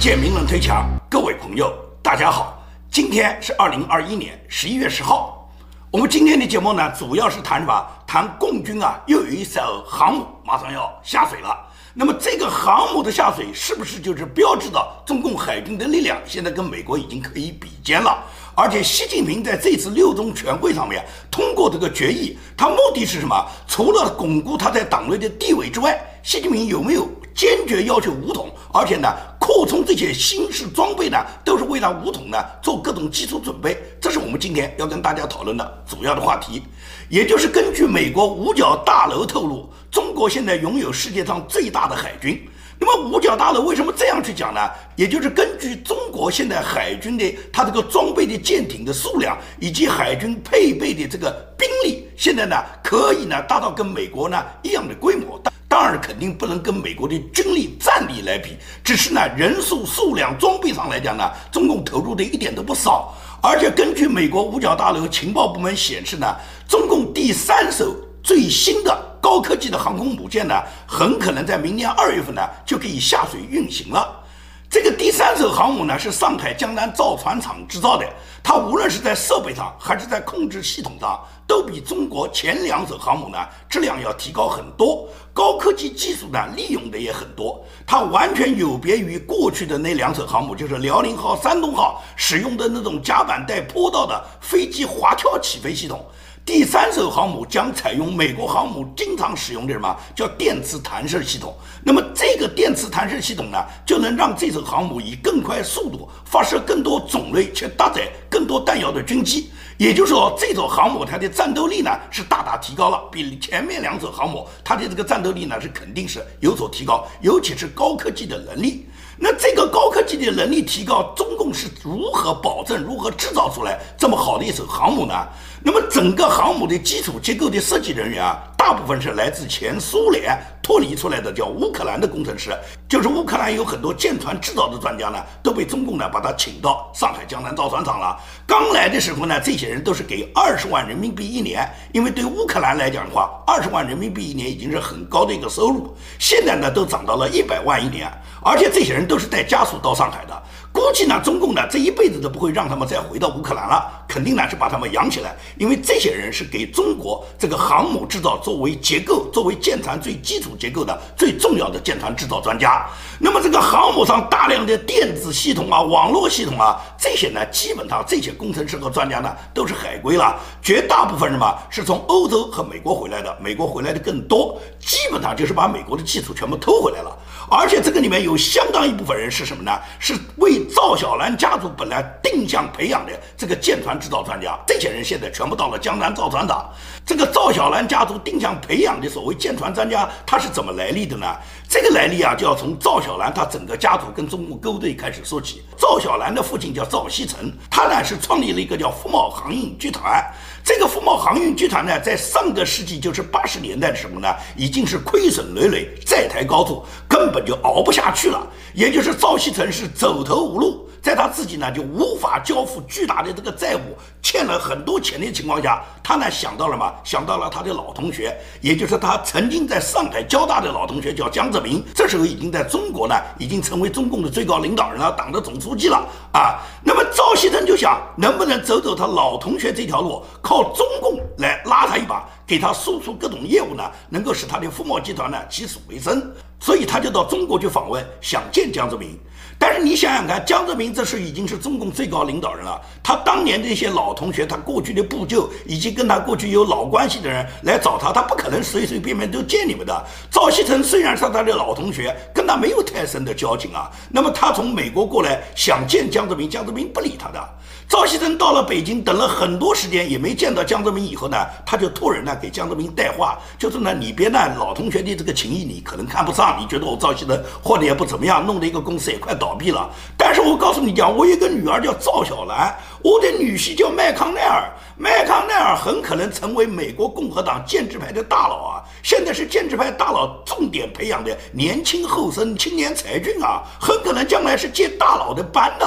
建名论推墙，各位朋友，大家好，今天是二零二一年十一月十号。我们今天的节目呢，主要是谈什么？谈共军啊，又有一艘航母马上要下水了。那么这个航母的下水，是不是就是标志着中共海军的力量现在跟美国已经可以比肩了？而且习近平在这次六中全会上面通过这个决议，他目的是什么？除了巩固他在党内的地位之外，习近平有没有坚决要求武统？而且呢？扩充这些新式装备呢，都是为了武统呢做各种基础准备。这是我们今天要跟大家讨论的主要的话题。也就是根据美国五角大楼透露，中国现在拥有世界上最大的海军。那么五角大楼为什么这样去讲呢？也就是根据中国现在海军的它这个装备的舰艇的数量，以及海军配备的这个兵力，现在呢可以呢达到跟美国呢一样的规模。当然肯定不能跟美国的军力战力来比，只是呢人数、数量、装备上来讲呢，中共投入的一点都不少。而且根据美国五角大楼情报部门显示呢，中共第三艘最新的高科技的航空母舰呢，很可能在明年二月份呢就可以下水运行了。这个第三艘航母呢，是上海江南造船厂制造的。它无论是在设备上，还是在控制系统上，都比中国前两艘航母呢质量要提高很多，高科技技术呢利用的也很多。它完全有别于过去的那两艘航母，就是辽宁号、山东号使用的那种甲板带坡道的飞机滑跳起飞系统。第三艘航母将采用美国航母经常使用的什么叫电磁弹射系统？那么这个电磁弹射系统呢，就能让这艘航母以更快速度发射更多种类且搭载更多弹药的军机。也就是说，这艘航母它的战斗力呢是大大提高了，比前面两艘航母它的这个战斗力呢是肯定是有所提高，尤其是高科技的能力。那这个高科技的能力提高，中共是如何保证、如何制造出来这么好的一艘航母呢？那么整个航母的基础结构的设计人员啊，大部分是来自前苏联脱离出来的，叫乌克兰的工程师。就是乌克兰有很多舰船制造的专家呢，都被中共呢把他请到上海江南造船厂了。刚来的时候呢，这些人都是给二十万人民币一年，因为对乌克兰来讲的话，二十万人民币一年已经是很高的一个收入。现在呢，都涨到了一百万一年，而且这些人都是带家属到上海的。估计呢，中共呢这一辈子都不会让他们再回到乌克兰了，肯定呢是把他们养起来，因为这些人是给中国这个航母制造作为结构、作为舰船最基础结构的最重要的舰船制造专家。那么这个航母上大量的电子系统啊、网络系统啊，这些呢，基本上这些工程师和专家呢都是海归了，绝大部分什么是从欧洲和美国回来的，美国回来的更多，基本上就是把美国的技术全部偷回来了。而且这个里面有相当一部分人是什么呢？是为赵小兰家族本来定向培养的这个舰船制造专家，这些人现在全部到了江南造船厂。这个赵小兰家族定向培养的所谓舰船专家，他是怎么来历的呢？这个来历啊，就要从赵小兰他整个家族跟中共勾兑开始说起。赵小兰的父亲叫赵锡成，他呢是创立了一个叫福茂航运集团。这个福茂航运集团呢，在上个世纪就是八十年代的时候呢，已经是亏损累累，债台高筑，根本就熬不下去了。也就是赵锡成是走投无路。在他自己呢就无法交付巨大的这个债务，欠了很多钱的情况下，他呢想到了嘛？想到了他的老同学，也就是他曾经在上海交大的老同学，叫江泽民。这时候已经在中国呢，已经成为中共的最高领导人了，党的总书记了啊。那么赵锡成就想，能不能走走他老同学这条路，靠中共来拉他一把，给他输出各种业务呢，能够使他的富茂集团呢起死回生。所以他就到中国去访问，想见江泽民。但是你想想看，江泽民这是已经是中共最高领导人了。他当年的一些老同学，他过去的部就，以及跟他过去有老关系的人来找他，他不可能随随便便都见你们的。赵锡成虽然是他的老同学，跟他没有太深的交情啊。那么他从美国过来想见江泽民，江泽民不理他的。赵锡成到了北京，等了很多时间也没见到江泽民，以后呢，他就托人呢给江泽民带话，就是呢，你别呢老同学的这个情谊你可能看不上，你觉得我赵锡成混的也不怎么样，弄得一个公司也快倒闭了。但是我告诉你讲，我有个女儿叫赵小兰，我的女婿叫麦康奈尔，麦康奈尔很可能成为美国共和党建制派的大佬啊，现在是建制派大佬重点培养的年轻后生、青年才俊啊，很可能将来是接大佬的班的。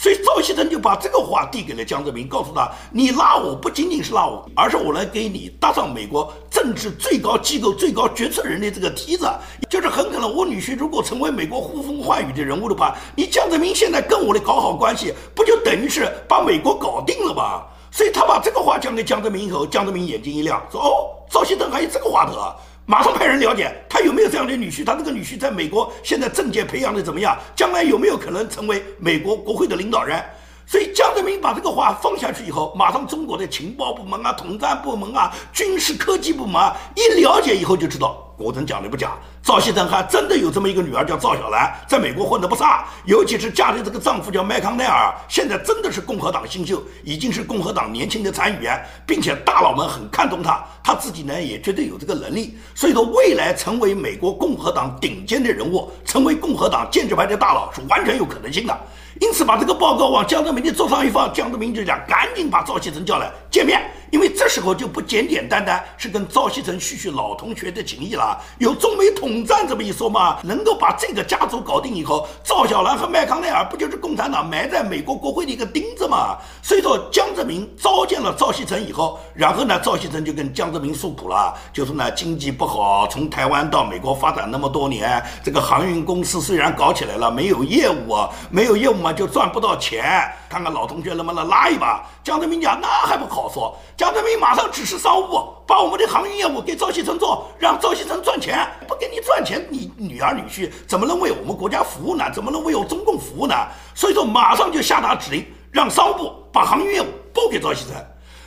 所以赵锡成就把这个话递给了江泽民，告诉他：你拉我不仅仅是拉我，而是我来给你搭上美国政治最高机构、最高决策人的这个梯子。就是很可能我女婿如果成为美国呼风唤雨的人物的话，你江泽民现在跟我的搞好关系，不就等于是把美国搞定了吗？所以他把这个话讲给江泽民以后，江泽民眼睛一亮，说：哦，赵锡成还有这个话头啊！马上派人了解他有没有这样的女婿，他那个女婿在美国现在政界培养的怎么样，将来有没有可能成为美国国会的领导人？所以江泽民把这个话放下去以后，马上中国的情报部门啊、统战部门啊、军事科技部门啊一了解以后就知道。国珍讲的不假，赵锡成还真的有这么一个女儿叫赵小兰，在美国混得不差，尤其是嫁的这个丈夫叫麦康奈尔，现在真的是共和党新秀，已经是共和党年轻的参议员，并且大佬们很看重他，他自己呢也绝对有这个能力，所以说未来成为美国共和党顶尖的人物，成为共和党建制派的大佬是完全有可能性的。因此把这个报告往江泽民的桌上一放，江泽民就讲赶紧把赵锡成叫来见面。因为这时候就不简简单单是跟赵锡成叙叙老同学的情谊了，有中美统冷战这么一说嘛，能够把这个家族搞定以后，赵小兰和麦康奈尔不就是共产党埋在美国国会的一个钉子嘛？所以说江泽民召见了赵锡成以后，然后呢，赵锡成就跟江泽民诉苦了，就说呢经济不好，从台湾到美国发展那么多年，这个航运公司虽然搞起来了，没有业务，没有业务嘛就赚不到钱，看看老同学能不能拉一把。江泽民讲那还不好说。江泽民马上指示商务部把我们的航运业务给赵锡成做，让赵锡成赚钱。不给你赚钱，你女儿女婿怎么能为我们国家服务呢？怎么能为我中共服务呢？所以说，马上就下达指令，让商务部把航运业务拨给赵锡成。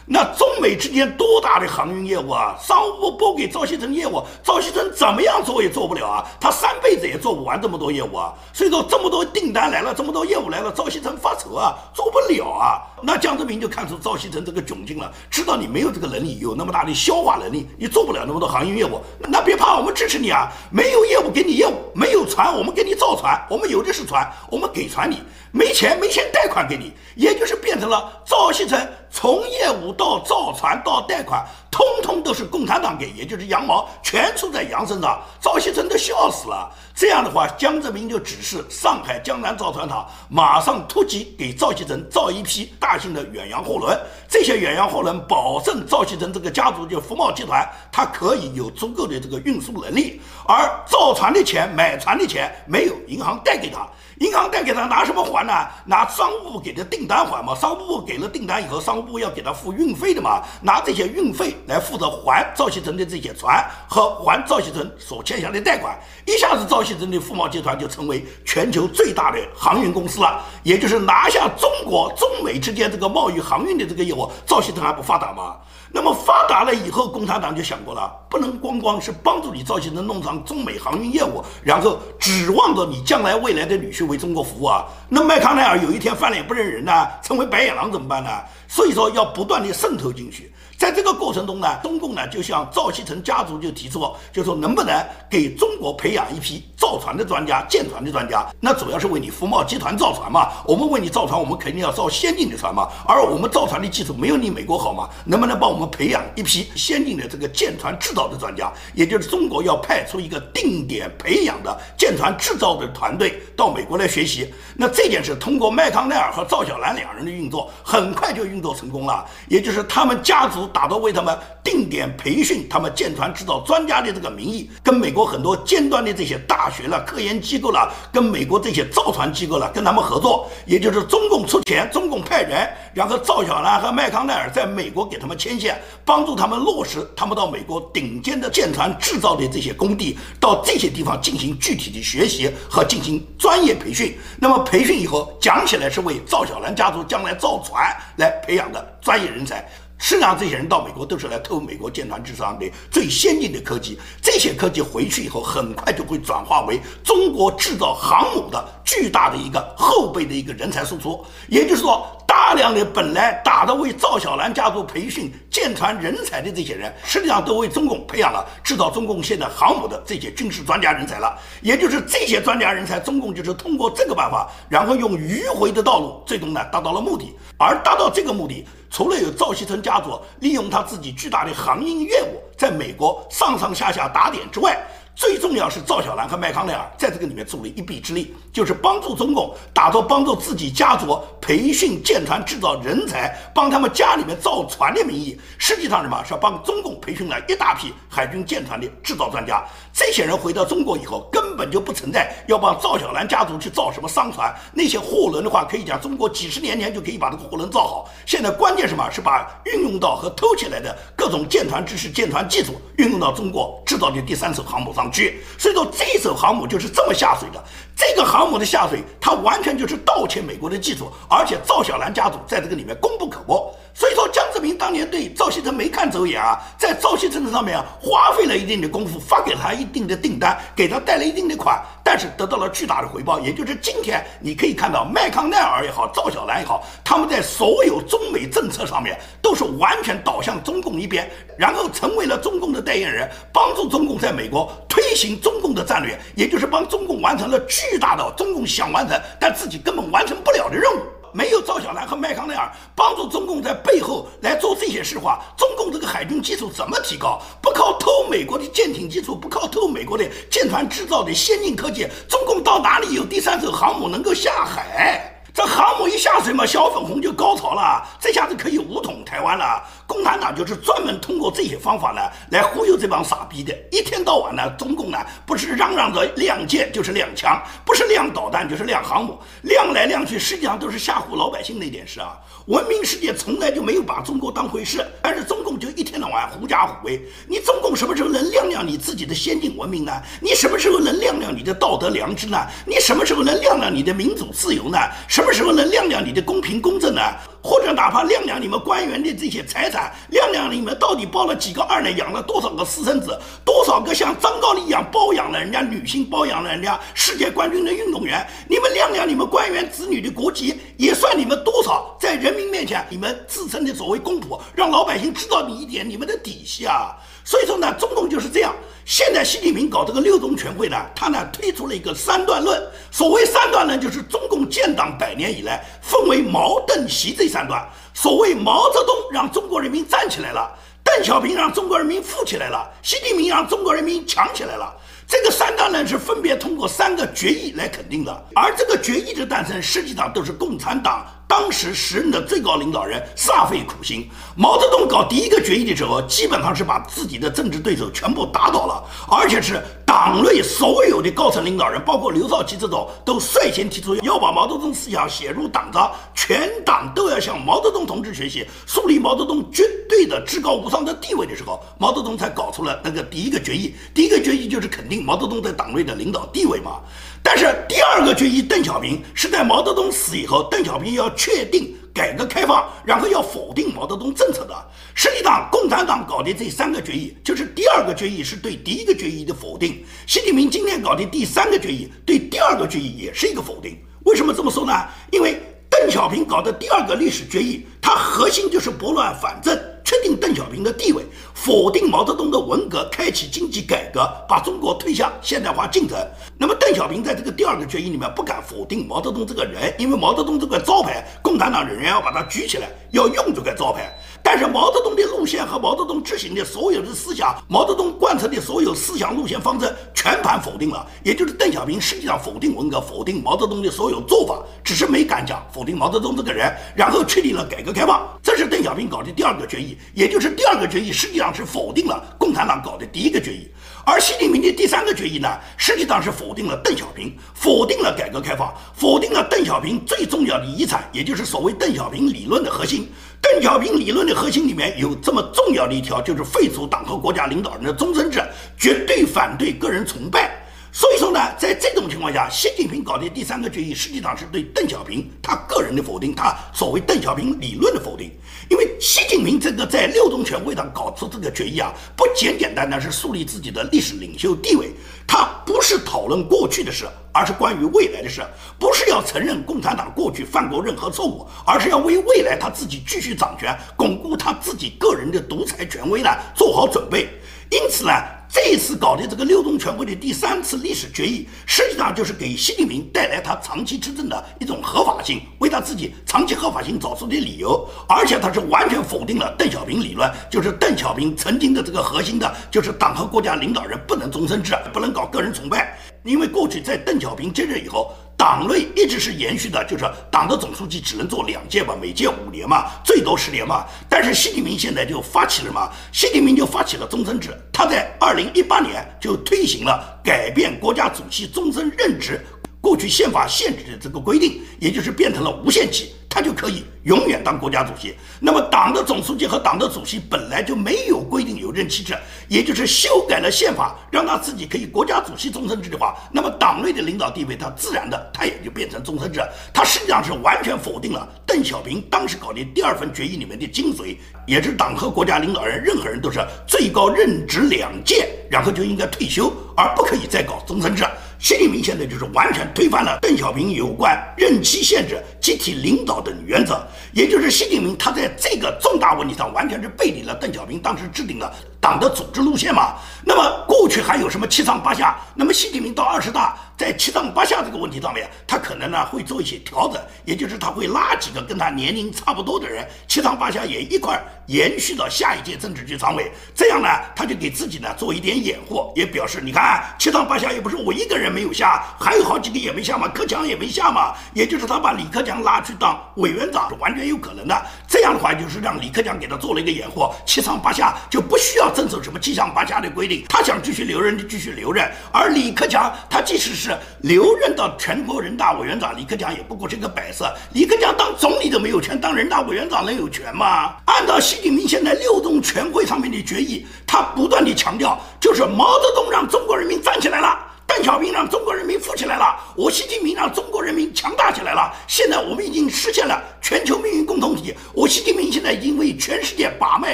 那中美之间多大的航运业务啊！商务部拨给赵锡成业务，赵锡成怎么样做也做不了啊！他三辈子也做不完这么多业务啊！所以说这么多订单来了，这么多业务来了，赵锡成发愁啊，做不了啊！那江泽民就看出赵锡成这个窘境了，知道你没有这个能力，有那么大的消化能力，你做不了那么多航运业务，那别怕，我们支持你啊！没有业务给你业务，没有船，我们给你造船，我们有的是船，我们给船你。没钱，没钱贷款给你，也就是变成了赵锡成从业务到造船到贷款，通通都是共产党给，也就是羊毛全出在羊身上。赵锡成都笑死了。这样的话，江泽民就指示上海江南造船厂马上突击给赵锡成造一批大型的远洋货轮，这些远洋货轮保证赵锡成这个家族就福茂集团，它可以有足够的这个运输能力，而造船的钱、买船的钱没有，银行贷给他。银行贷给他拿什么还呢？拿商务部给的订单还嘛？商务部给了订单以后，商务部要给他付运费的嘛？拿这些运费来负责还赵锡成的这些船和还赵锡成所欠下的贷款，一下子赵锡成的富茂集团就成为全球最大的航运公司了。也就是拿下中国中美之间这个贸易航运的这个业务，赵锡成还不发达吗？那么发达了以后，共产党就想过了，不能光光是帮助你赵锡成弄上中美航运业务，然后指望着你将来未来的女婿为中国服务啊。那麦康奈尔有一天翻脸不认人呢，成为白眼狼怎么办呢？所以说要不断的渗透进去。在这个过程中呢，中共呢就向赵锡成家族就提出，就说能不能给中国培养一批造船的专家、舰船的专家？那主要是为你福茂集团造船嘛。我们为你造船，我们肯定要造先进的船嘛。而我们造船的技术没有你美国好嘛？能不能帮我们培养一批先进的这个舰船制造的专家？也就是中国要派出一个定点培养的舰船制造的团队到美国来学习。那这件事通过麦康奈尔和赵小兰两人的运作，很快就运作成功了。也就是他们家族。打着为他们定点培训他们舰船制造专家的这个名义，跟美国很多尖端的这些大学了、科研机构了，跟美国这些造船机构了，跟他们合作，也就是中共出钱，中共派人，然后赵小兰和麦康奈尔在美国给他们牵线，帮助他们落实他们到美国顶尖的舰船制造的这些工地，到这些地方进行具体的学习和进行专业培训。那么培训以后，讲起来是为赵小兰家族将来造船来培养的专业人才。实际上，这些人到美国都是来偷美国舰船制造商的最先进的科技。这些科技回去以后，很快就会转化为中国制造航母的巨大的一个后备的一个人才输出。也就是说，大量的本来打着为赵小兰家族培训舰船人才的这些人，实际上都为中共培养了制造中共现在航母的这些军事专家人才了。也就是这些专家人才，中共就是通过这个办法，然后用迂回的道路，最终呢达到了目的。而达到这个目的。除了有赵锡成家族利用他自己巨大的航运业务在美国上上下下打点之外，最重要是赵小兰和麦康奈尔在这个里面助了一臂之力，就是帮助中共打造帮助自己家族培训舰船制造人才，帮他们家里面造船的名义，实际上什么是帮中共培训了一大批海军舰船的制造专家。这些人回到中国以后，根本就不存在要帮赵小兰家族去造什么商船，那些货轮的话，可以讲中国几十年前就可以把这个货轮造好。现在关键什么是把运用到和偷起来的各种舰船知识、舰船技术运用到中国制造的第三艘航母上去。所以说，这艘航母就是这么下水的。这个航母的下水，它完全就是盗窃美国的技术，而且赵小兰家族在这个里面功不可没。所以说，江泽民当年对赵锡成没看走眼啊，在赵锡成上面啊花费了一定的功夫，发给他一定的订单，给他贷了一定的款，但是得到了巨大的回报。也就是今天你可以看到麦康奈尔也好，赵小兰也好，他们在所有中美政策上面都是完全倒向中共一边，然后成为了中共的代言人，帮助中共在美国推行中共的战略，也就是帮中共完成了巨大的中共想完成但自己根本完成不了的任务。没有赵小兰和麦康奈尔帮助中共在背后来做这些事话，中共这个海军基础怎么提高？不靠偷美国的舰艇基础，不靠偷美国的舰船制造的先进科技，中共到哪里有第三艘航母能够下海？这航母一下水嘛，小粉红就高潮了，这下子可以武统台湾了。共产党就是专门通过这些方法呢，来忽悠这帮傻逼的。一天到晚呢，中共呢不是嚷嚷着亮剑就是亮枪，不是亮导弹就是亮航母，亮来亮去，实际上都是吓唬老百姓那点事啊。文明世界从来就没有把中国当回事，但是中共就一天到晚狐假虎威。你中共什么时候能亮亮你自己的先进文明呢？你什么时候能亮亮你的道德良知呢？你什么时候能亮亮你的民主自由呢？什么时候能亮亮你的公平公正呢？或者哪怕亮亮你们官员的这些财产，亮亮你们到底包了几个二奶，养了多少个私生子，多少个像张高丽一样包养了人家女性，包养了人家世界冠军的运动员？你们亮亮你们官员子女的国籍，也算你们多少在人民面前你们自称的所谓公仆，让老百姓知道你一点你们的底细啊！所以说呢，中共就是这样。现在习近平搞这个六中全会呢，他呢推出了一个三段论。所谓三段论，就是中共建党百年以来分为毛、邓、习这三段。所谓毛泽东让中国人民站起来了，邓小平让中国人民富起来了，习近平让中国人民强起来了。这个三段论是分别通过三个决议来肯定的，而这个决议的诞生，实际上都是共产党当时时任的最高领导人煞费苦心。毛泽东搞第一个决议的时候，基本上是把自己的政治对手全部打倒了，而且是。党内所有的高层领导人，包括刘少奇这种，都率先提出要把毛泽东思想写入党章，全党都要向毛泽东同志学习，树立毛泽东绝对的至高无上的地位的时候，毛泽东才搞出了那个第一个决议。第一个决议就是肯定毛泽东在党内的领导地位嘛。但是第二个决议，邓小平是在毛泽东死以后，邓小平要确定。改革开放，然后要否定毛泽东政策的，实际上共产党搞的这三个决议，就是第二个决议是对第一个决议的否定。习近平今天搞的第三个决议，对第二个决议也是一个否定。为什么这么说呢？因为邓小平搞的第二个历史决议，它核心就是拨乱反正。确定邓小平的地位，否定毛泽东的文革，开启经济改革，把中国推向现代化进程。那么邓小平在这个第二个决议里面不敢否定毛泽东这个人，因为毛泽东这块招牌，共产党仍然要把它举起来，要用这块招牌。但是毛泽东的路线和毛泽东执行的所有的思想，毛泽东贯彻的所有思想路线方针，全盘否定了。也就是邓小平实际上否定文革，否定毛泽东的所有做法，只是没敢讲否定毛泽东这个人，然后确立了改革开放。这是邓小平搞的第二个决议，也就是第二个决议实际上是否定了共产党搞的第一个决议。而习近平的第三个决议呢，实际上是否定了邓小平，否定了改革开放，否定了邓小平最重要的遗产，也就是所谓邓小平理论的核心。邓小平理论的核心里面有这么重要的一条，就是废除党和国家领导人的终身制，绝对反对个人崇拜。所以说呢，在这种情况下，习近平搞的第三个决议，实际上是对邓小平他个人的否定，他所谓邓小平理论的否定。因为习近平这个在六中全会上搞出这个决议啊，不简简单单是树立自己的历史领袖地位，他不是讨论过去的事，而是关于未来的事，不是要承认共产党过去犯过任何错误，而是要为未来他自己继续掌权、巩固他自己个人的独裁权威呢做好准备。因此呢。这一次搞的这个六中全会的第三次历史决议，实际上就是给习近平带来他长期执政的一种合法性，为他自己长期合法性找出的理由。而且他是完全否定了邓小平理论，就是邓小平曾经的这个核心的，就是党和国家领导人不能终身制，不能搞个人崇拜。因为过去在邓小平接任以后。党内一直是延续的，就是党的总书记只能做两届吧，每届五年嘛，最多十年嘛。但是习近平现在就发起了嘛，习近平就发起了终身制。他在二零一八年就推行了改变国家主席终身任职，过去宪法限制的这个规定，也就是变成了无限期。他就可以永远当国家主席。那么，党的总书记和党的主席本来就没有规定有任期制，也就是修改了宪法，让他自己可以国家主席终身制的话，那么党内的领导地位，他自然的他也就变成终身制。他实际上是完全否定了邓小平当时搞的第二份决议里面的精髓，也是党和国家领导人任何人都是最高任职两届，然后就应该退休，而不可以再搞终身制。习近平现在就是完全推翻了邓小平有关任期限制、集体领导等原则，也就是习近平他在这个重大问题上完全是背离了邓小平当时制定的党的组织路线嘛。那么过去还有什么七上八下？那么习近平到二十大。在七上八下这个问题上面，他可能呢会做一些调整，也就是他会拉几个跟他年龄差不多的人，七上八下也一块延续到下一届政治局常委，这样呢他就给自己呢做一点掩护，也表示你看七上八下又不是我一个人没有下，还有好几个也没下嘛，克强也没下嘛，也就是他把李克强拉去当委员长是完全有可能的，这样的话就是让李克强给他做了一个掩护，七上八下就不需要遵守什么七上八下的规定，他想继续留任就继续留任，而李克强他即使是。留任到全国人大委员长，李克强也不过是个摆设。李克强当总理都没有权，当人大委员长能有权吗？按照习近平现在六中全会上面的决议，他不断的强调，就是毛泽东让中国人民站起来了。邓小平让中国人民富起来了，我习近平让中国人民强大起来了。现在我们已经实现了全球命运共同体。我习近平现在已经为全世界把脉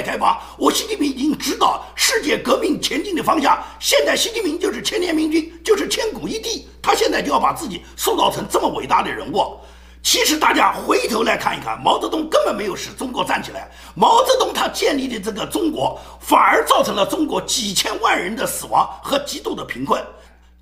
开方，我习近平已经指导世界革命前进的方向。现在习近平就是千年明君，就是千古一帝。他现在就要把自己塑造成这么伟大的人物。其实大家回头来看一看，毛泽东根本没有使中国站起来。毛泽东他建立的这个中国，反而造成了中国几千万人的死亡和极度的贫困。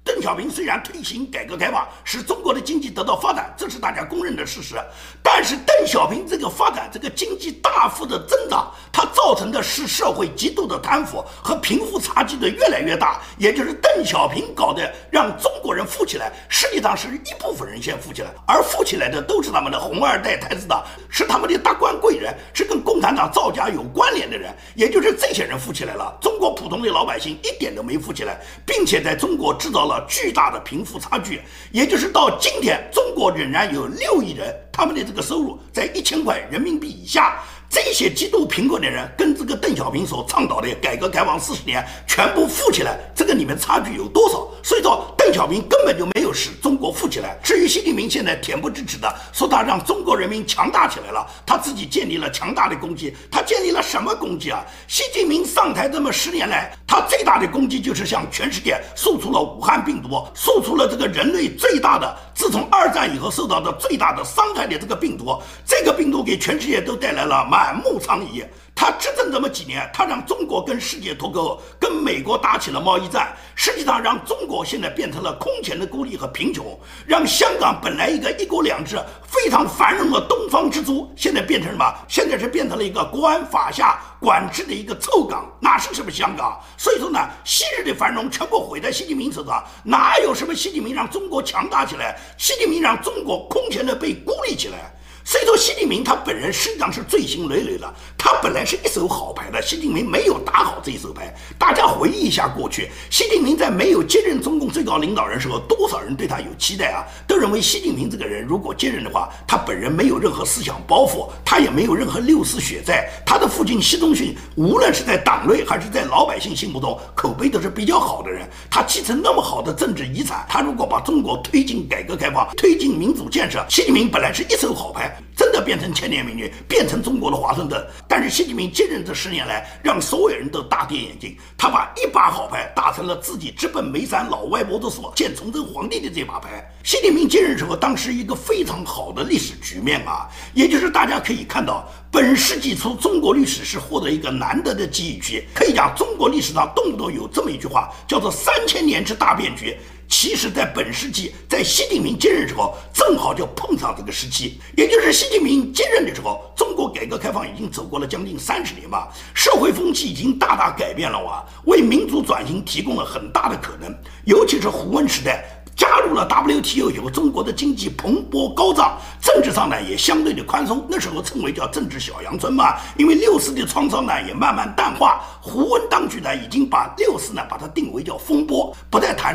邓小平虽然推行改革开放，使中国的经济得到发展，这是大家公认的事实。但是邓小平这个发展，这个经济大幅的增长，它造成的是社会极度的贪腐和贫富差距的越来越大。也就是邓小平搞的，让中国人富起来，实际上是一部分人先富起来，而富起来的都是他们的红二代、太子党，是他们的达官贵人，是跟共产党造假有关联的人。也就是这些人富起来了，中国普通的老百姓一点都没富起来，并且在中国制造了。巨大的贫富差距，也就是到今天，中国仍然有六亿人，他们的这个收入在一千块人民币以下。这些极度贫困的人，跟这个邓小平所倡导的改革开放四十年全部富起来，这个里面差距有多少？所以说，邓小平根本就没有使中国富起来。至于习近平现在恬不知耻的说他让中国人民强大起来了，他自己建立了强大的功绩，他建立了什么功绩啊？习近平上台这么十年来，他最大的功绩就是向全世界诉出了武汉病毒，诉出了这个人类最大的，自从二战以后受到的最大的伤害的这个病毒，这个病毒给全世界都带来了满满目疮痍。他执政这么几年，他让中国跟世界脱钩，跟美国打起了贸易战，实际上让中国现在变成了空前的孤立和贫穷，让香港本来一个一国两制非常繁荣的东方之珠，现在变成什么？现在是变成了一个国安法下管制的一个臭港，哪是什么香港？所以说呢，昔日的繁荣全部毁在习近平手上，哪有什么习近平让中国强大起来？习近平让中国空前的被孤立起来。所以说，习近平他本人实际上是罪行累累的。他本来是一手好牌的，习近平没有打好这一手牌。大家回忆一下过去，习近平在没有接任中共最高领导人时候，多少人对他有期待啊？都认为习近平这个人如果接任的话，他本人没有任何思想包袱，他也没有任何六四血债。他的父亲习仲勋，无论是在党内还是在老百姓心目中，口碑都是比较好的人。他继承那么好的政治遗产，他如果把中国推进改革开放，推进民主建设，习近平本来是一手好牌。真的变成千年美女，变成中国的华盛顿。但是习近平接任这十年来，让所有人都大跌眼镜，他把一把好牌打成了自己直奔眉山老外婆的所见崇祯皇帝的这把牌。习近平接任时候，当时一个非常好的历史局面啊，也就是大家可以看到，本世纪初中国历史是获得一个难得的机遇，可以讲中国历史上动不动有这么一句话，叫做三千年之大变局。其实，在本世纪，在习近平接任之后，正好就碰上这个时期，也就是习近平接任的时候，中国改革开放已经走过了将近三十年吧，社会风气已经大大改变了哇，为民主转型提供了很大的可能，尤其是胡温时代。加入了 WTO 以后，中国的经济蓬勃高涨，政治上呢也相对的宽松。那时候称为叫政治小阳春嘛。因为六四的创伤呢也慢慢淡化，胡温当局呢已经把六四呢把它定为叫风波，不再谈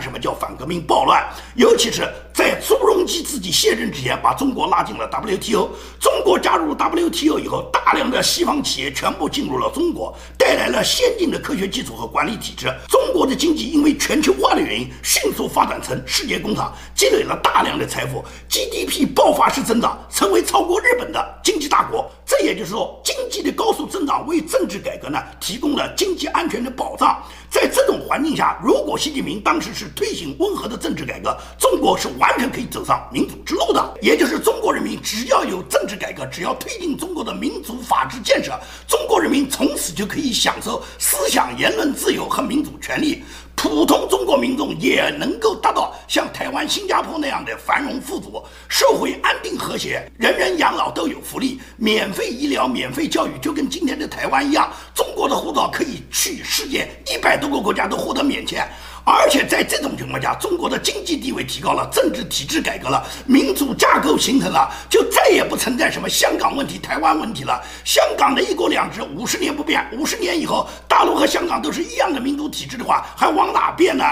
革命暴乱。尤其是在朱镕基自己卸任之前，把中国拉进了 WTO。中国加入 WTO 以后，大量的西方企业全部进入了中国，带来了先进的科学基础和管理体制。中国的经济因为全球化的原因，迅速发展成世界。工厂积累了大量的财富，GDP 爆发式增长，成为超过日本的经济大国。这也就是说，经济的高速增长为政治改革呢提供了经济安全的保障。在这种环境下，如果习近平当时是推行温和的政治改革，中国是完全可以走上民主之路的。也就是中国人民只要有政治改革，只要推进中国的民主法治建设，中国人民从此就可以享受思想言论自由和民主权利。普通中国民众也能够达到像台湾、新加坡那样的繁荣富足，社会安定和谐，人人养老都有福利，免费医疗、免费教育，就跟今天的台湾一样。中国的护照可以去世界一百多个国家都获得免签。而且在这种情况下，中国的经济地位提高了，政治体制改革了，民主架构形成了，就再也不存在什么香港问题、台湾问题了。香港的一国两制五十年不变，五十年以后，大陆和香港都是一样的民主体制的话，还往哪变呢？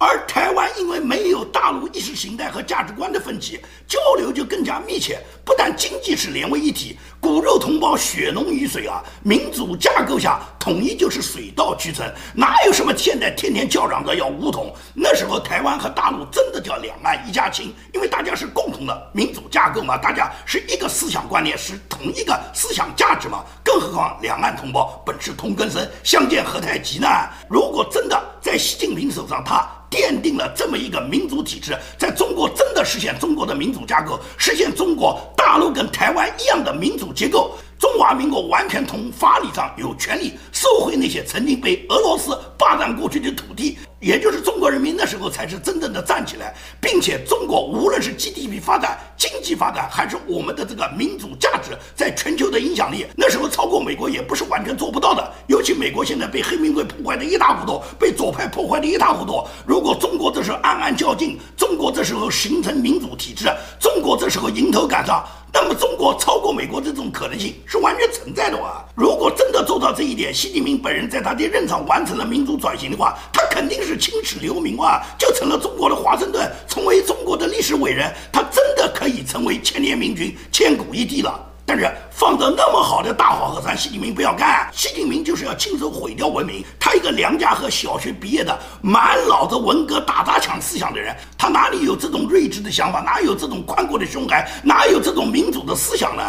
而台湾因为没有大陆意识形态和价值观的分歧，交流就更加密切。不但经济是连为一体，骨肉同胞，血浓于水啊！民主架构下，统一就是水到渠成，哪有什么现在天天叫嚷着要武统？那时候台湾和大陆真的叫两岸一家亲，因为大家是共同的民主架构嘛，大家是一个思想观念，是同一个思想价值嘛。更何况两岸同胞本是同根生，相见何太急呢？如果真的在习近平手上，他。奠定了这么一个民主体制，在中国真的实现中国的民主架构，实现中国大陆跟台湾一样的民主结构。中华民国完全从法理上有权利收回那些曾经被俄罗斯霸占过去的土地，也就是中国人民那时候才是真正的站起来，并且中国无论是 GDP 发展、经济发展，还是我们的这个民主价值在全球的影响力，那时候超过美国也不是完全做不到的。尤其美国现在被黑名贵破坏的一塌糊涂，被左派破坏的一塌糊涂。如果中国这时候暗暗较劲，中国这时候形成民主体制，中国这时候迎头赶上。那么，中国超过美国这种可能性是完全存在的啊！如果真的做到这一点，习近平本人在他的任上完成了民主转型的话，他肯定是青史留名啊，就成了中国的华盛顿，成为中国的历史伟人，他真的可以成为千年明君，千古一帝了。但是放着那么好的大好河山，习近平不要干。习近平就是要亲手毁掉文明。他一个梁家河小学毕业的，满脑子文革打砸抢思想的人，他哪里有这种睿智的想法？哪有这种宽阔的胸怀？哪有这种民主的思想呢？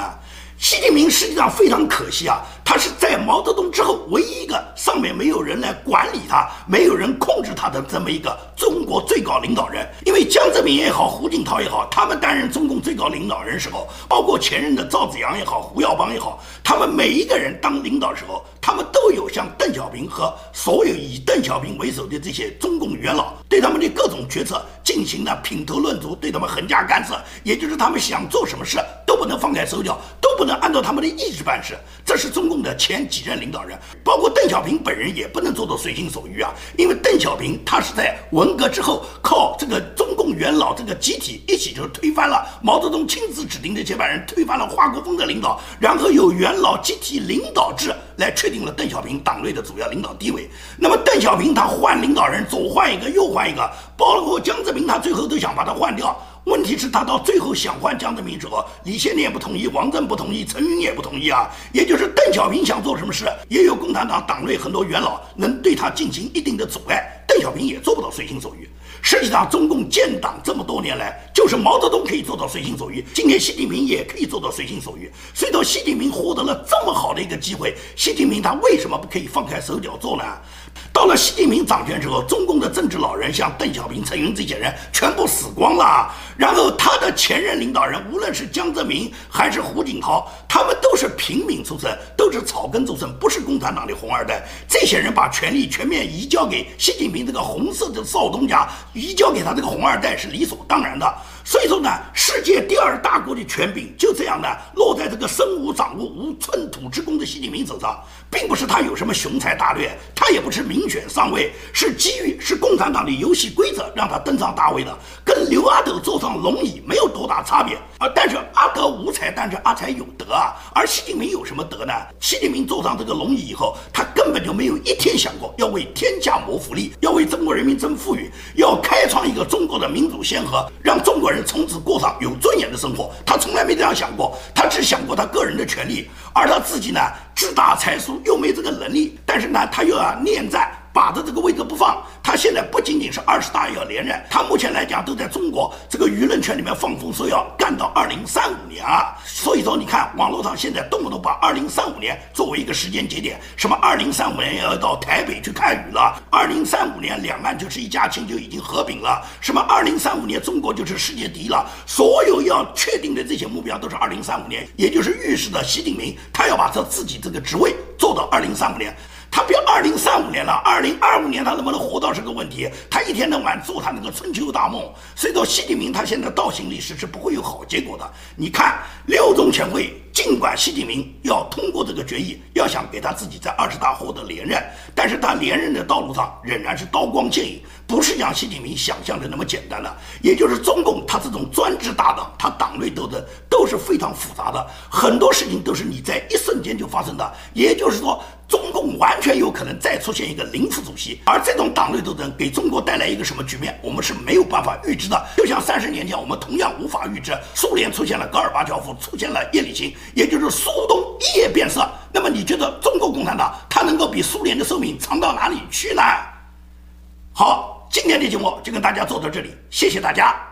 习近平实际上非常可惜啊，他是在毛泽东之后唯一一个上面没有人来管理他、没有人控制他的这么一个中国最高领导人。因为江泽民也好，胡锦涛也好，他们担任中共最高领导人时候，包括前任的赵紫阳也好、胡耀邦也好，他们每一个人当领导时候，他们都有像邓小平和所有以邓小平为首的这些中共元老对他们的各种决策进行了品头论足，对他们横加干涉，也就是他们想做什么事不能放开手脚，都不能。按照他们的意志办事，这是中共的前几任领导人，包括邓小平本人也不能做到随心所欲啊。因为邓小平他是在文革之后，靠这个中共元老这个集体一起就推翻了毛泽东亲自指定的接班人，推翻了华国锋的领导，然后由元老集体领导制来确定了邓小平党内的主要领导地位。那么邓小平他换领导人，左换一个，右换一个，包括江泽民，他最后都想把他换掉。问题是，他到最后想换江泽民之后，李先念不同意，王震不同意，陈云也不同意啊。也就是邓小平想做什么事，也有共产党党内很多元老能对他进行一定的阻碍，邓小平也做不到随心所欲。实际上，中共建党这么多年来，就是毛泽东可以做到随心所欲，今天习近平也可以做到随心所欲。所以说，习近平获得了这么好的一个机会，习近平他为什么不可以放开手脚做呢？到了习近平掌权之后，中共的政治老人像邓小平、陈云这些人全部死光了。然后他的前任领导人，无论是江泽民还是胡锦涛，他们都是平民出身，都是草根出身，不是共产党的红二代。这些人把权力全面移交给习近平这个红色的少东家，移交给他这个红二代是理所当然的。所以说呢，世界第二大国的权柄就这样的落在这个身无长物、无寸土之功的习近平手上，并不是他有什么雄才大略，他也不是民选上位，是机遇，是共产党的游戏规则让他登上大位的，跟刘阿斗坐上龙椅没有多大差别啊。但是阿德无才，但是阿才有德啊。而习近平有什么德呢？习近平坐上这个龙椅以后，他根本就没有一天想过要为天下谋福利，要为中国人民争富裕，要开创一个中国的民主先河，让中国人。从此过上有尊严的生活，他从来没这样想过，他只想过他个人的权利，而他自己呢，志大才疏，又没这个能力，但是呢，他又要念战。把着这个位置不放，他现在不仅仅是二十大要连任，他目前来讲都在中国这个舆论圈里面放风说要干到二零三五年啊。所以说，你看网络上现在动不动把二零三五年作为一个时间节点，什么二零三五年要到台北去看雨了，二零三五年两岸就是一家亲就已经合并了，什么二零三五年中国就是世界第一了，所有要确定的这些目标都是二零三五年，也就是预示着习近平他要把他自己这个职位做到二零三五年。他别二零三五年了，二零二五年他能不能活到是个问题。他一天到晚做他那个春秋大梦，所以说习近平他现在倒行逆施是不会有好结果的。你看六中全会。尽管习近平要通过这个决议，要想给他自己在二十大获得连任，但是他连任的道路上仍然是刀光剑影，不是像习近平想象的那么简单的。也就是中共他这种专制大党，他党内斗争都是非常复杂的，很多事情都是你在一瞬间就发生的。也就是说，中共完全有可能再出现一个零副主席，而这种党内斗争给中国带来一个什么局面，我们是没有办法预知的。就像三十年前，我们同样无法预知苏联出现了戈尔巴乔夫，出现了叶利钦。也就是苏东一夜变色，那么你觉得中国共产党它能够比苏联的寿命长到哪里去呢？好，今天的节目就跟大家做到这里，谢谢大家。